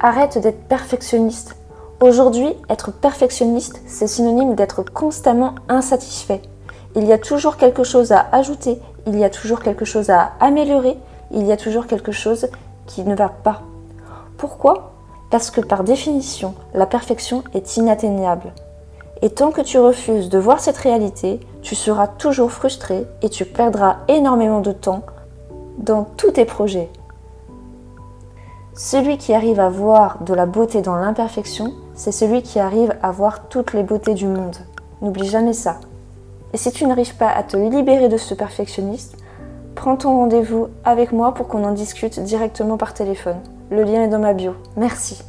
Arrête d'être perfectionniste. Aujourd'hui, être perfectionniste, c'est synonyme d'être constamment insatisfait. Il y a toujours quelque chose à ajouter, il y a toujours quelque chose à améliorer, il y a toujours quelque chose qui ne va pas. Pourquoi? Parce que par définition, la perfection est inatteignable. Et tant que tu refuses de voir cette réalité, tu seras toujours frustré et tu perdras énormément de temps dans tous tes projets. Celui qui arrive à voir de la beauté dans l'imperfection, c'est celui qui arrive à voir toutes les beautés du monde. N'oublie jamais ça. Et si tu n'arrives pas à te libérer de ce perfectionniste, prends ton rendez-vous avec moi pour qu'on en discute directement par téléphone. Le lien est dans ma bio. Merci.